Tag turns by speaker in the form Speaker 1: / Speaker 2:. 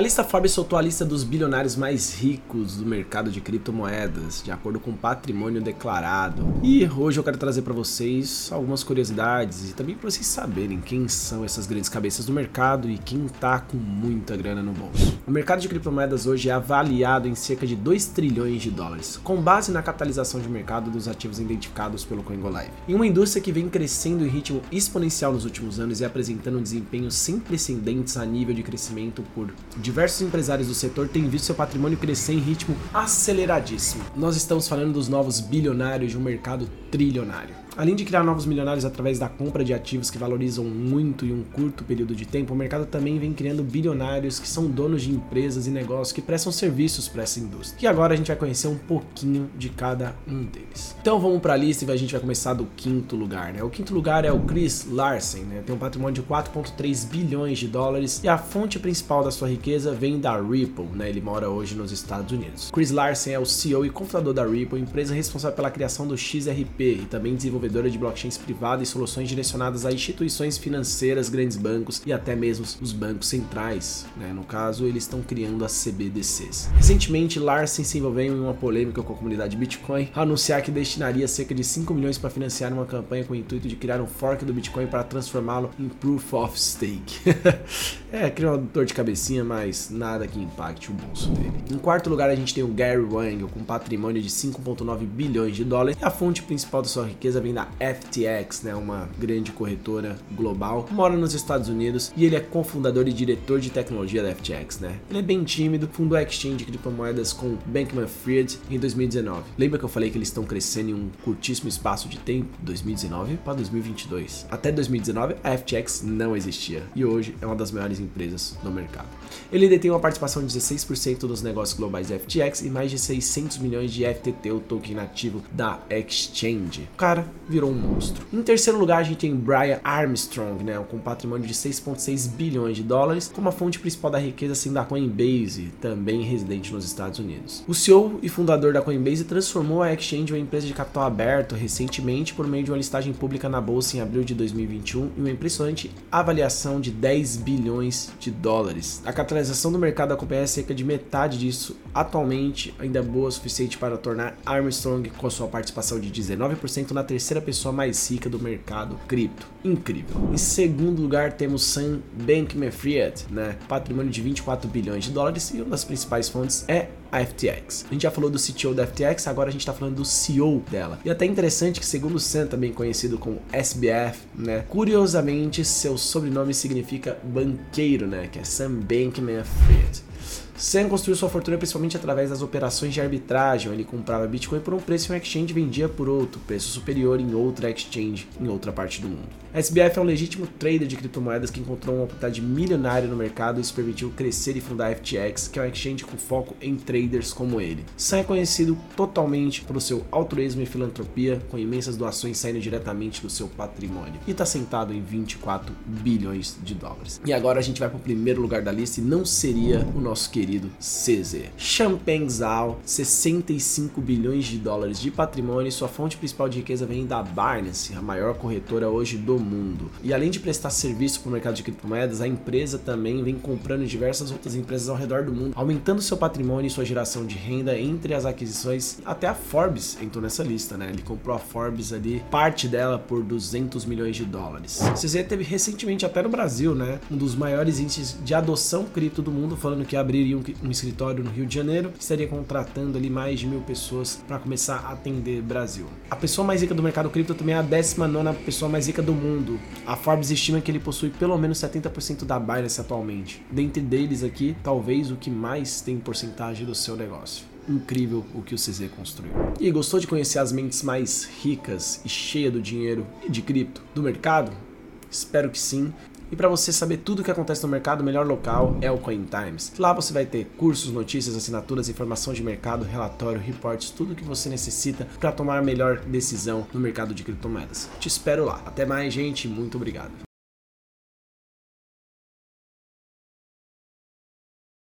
Speaker 1: lista Forbes soltou a lista dos bilionários mais ricos do mercado de criptomoedas, de acordo com o patrimônio declarado. E hoje eu quero trazer para vocês algumas curiosidades e também para vocês saberem quem são essas grandes cabeças do mercado e quem tá com muita grana no bolso. O mercado de criptomoedas hoje é avaliado em cerca de 2 trilhões de dólares, com base na capitalização de mercado dos ativos identificados pelo CoinGoLive. Em uma indústria que vem crescendo em ritmo exponencial nos últimos anos e apresentando um desempenho sem precedentes a nível de crescimento por diversos empresários do setor têm visto seu patrimônio crescer em ritmo aceleradíssimo. Nós estamos falando dos novos bilionários de um mercado trilionário. Além de criar novos milionários através da compra de ativos que valorizam muito em um curto período de tempo, o mercado também vem criando bilionários que são donos de empresas e negócios que prestam serviços para essa indústria. E agora a gente vai conhecer um pouquinho de cada um deles. Então vamos para a lista e a gente vai começar do quinto lugar. Né? O quinto lugar é o Chris Larsen, né? tem um patrimônio de 4,3 bilhões de dólares e a fonte principal da sua riqueza vem da Ripple. Né? Ele mora hoje nos Estados Unidos. Chris Larsen é o CEO e cofundador da Ripple, empresa responsável pela criação do XRP e também desenvolvedora de blockchains privada e soluções direcionadas a instituições financeiras, grandes bancos e até mesmo os bancos centrais. Né? No caso, eles estão criando as CBDCs. Recentemente, Larsen se envolveu em uma polêmica com a comunidade Bitcoin ao anunciar que destinaria cerca de 5 milhões para financiar uma campanha com o intuito de criar um fork do Bitcoin para transformá-lo em Proof of Stake. é, criou uma dor de cabecinha, mas nada que impacte o bolso dele. Em quarto lugar, a gente tem o Gary Wang, com patrimônio de 5,9 bilhões de dólares e a fonte principal da sua riqueza vem da FTX, né, uma grande corretora global, mora nos Estados Unidos e ele é cofundador e diretor de tecnologia da FTX, né? Ele é bem tímido, fundou a exchange de criptomoedas com Bankman-Fried em 2019. Lembra que eu falei que eles estão crescendo em um curtíssimo espaço de tempo, 2019 para 2022. Até 2019 a FTX não existia e hoje é uma das maiores empresas do mercado. Ele detém uma participação de 16% dos negócios globais da FTX e mais de 600 milhões de FTT, o token nativo da exchange. O cara virou um monstro. Em terceiro lugar, a gente tem Brian Armstrong, né, com um patrimônio de 6,6 bilhões de dólares, como a fonte principal da riqueza sendo a Coinbase, também residente nos Estados Unidos. O CEO e fundador da Coinbase transformou a exchange em uma empresa de capital aberto recentemente por meio de uma listagem pública na bolsa em abril de 2021 e uma impressionante avaliação de 10 bilhões de dólares. A capitalização do mercado acompanha cerca de metade disso atualmente, ainda é boa o suficiente para tornar Armstrong com sua participação de 19% na terceira terceira pessoa mais rica do mercado cripto. Incrível. Em segundo lugar, temos Sam Bankman-Fried, né? Patrimônio de 24 bilhões de dólares e uma das principais fontes é a FTX. A gente já falou do CTO da FTX, agora a gente está falando do CEO dela. E até interessante que, segundo Sam, também conhecido como SBF, né? Curiosamente, seu sobrenome significa banqueiro, né? Que é Sam Bankman-Fried. Sam construiu sua fortuna principalmente através das operações de arbitragem, ele comprava Bitcoin por um preço em um exchange vendia por outro, preço superior em outra exchange em outra parte do mundo. A SBF é um legítimo trader de criptomoedas que encontrou uma oportunidade milionária no mercado e isso permitiu crescer e fundar a FTX, que é uma exchange com foco em traders como ele. Sam é conhecido totalmente pelo seu altruísmo e filantropia, com imensas doações saindo diretamente do seu patrimônio, e está sentado em 24 bilhões de dólares. E agora a gente vai para o primeiro lugar da lista e não seria o nosso querido CZ. Champagne Zhao, 65 bilhões de dólares de patrimônio e sua fonte principal de riqueza vem da Binance, a maior corretora hoje do mundo. E além de prestar serviço para o mercado de criptomoedas, a empresa também vem comprando diversas outras empresas ao redor do mundo, aumentando seu patrimônio e sua geração de renda entre as aquisições. Até a Forbes entrou nessa lista, né? Ele comprou a Forbes ali, parte dela por 200 milhões de dólares. CZ teve recentemente até no Brasil, né? Um dos maiores índices de adoção cripto do mundo, falando que abriria um, um escritório no Rio de Janeiro, estaria contratando ali mais de mil pessoas para começar a atender Brasil. A pessoa mais rica do mercado cripto também é a 19 pessoa mais rica do mundo. A Forbes estima que ele possui pelo menos 70% da Binance atualmente. Dentre deles aqui, talvez o que mais tem porcentagem do seu negócio incrível o que o CZ construiu. E gostou de conhecer as mentes mais ricas e cheias do dinheiro e de cripto do mercado? Espero que sim. E para você saber tudo o que acontece no mercado, o melhor local é o Coin Times. Lá você vai ter cursos, notícias, assinaturas, informação de mercado, relatório, reportes, tudo o que você necessita para tomar a melhor decisão no mercado de criptomoedas. Te espero lá. Até mais, gente. Muito obrigado.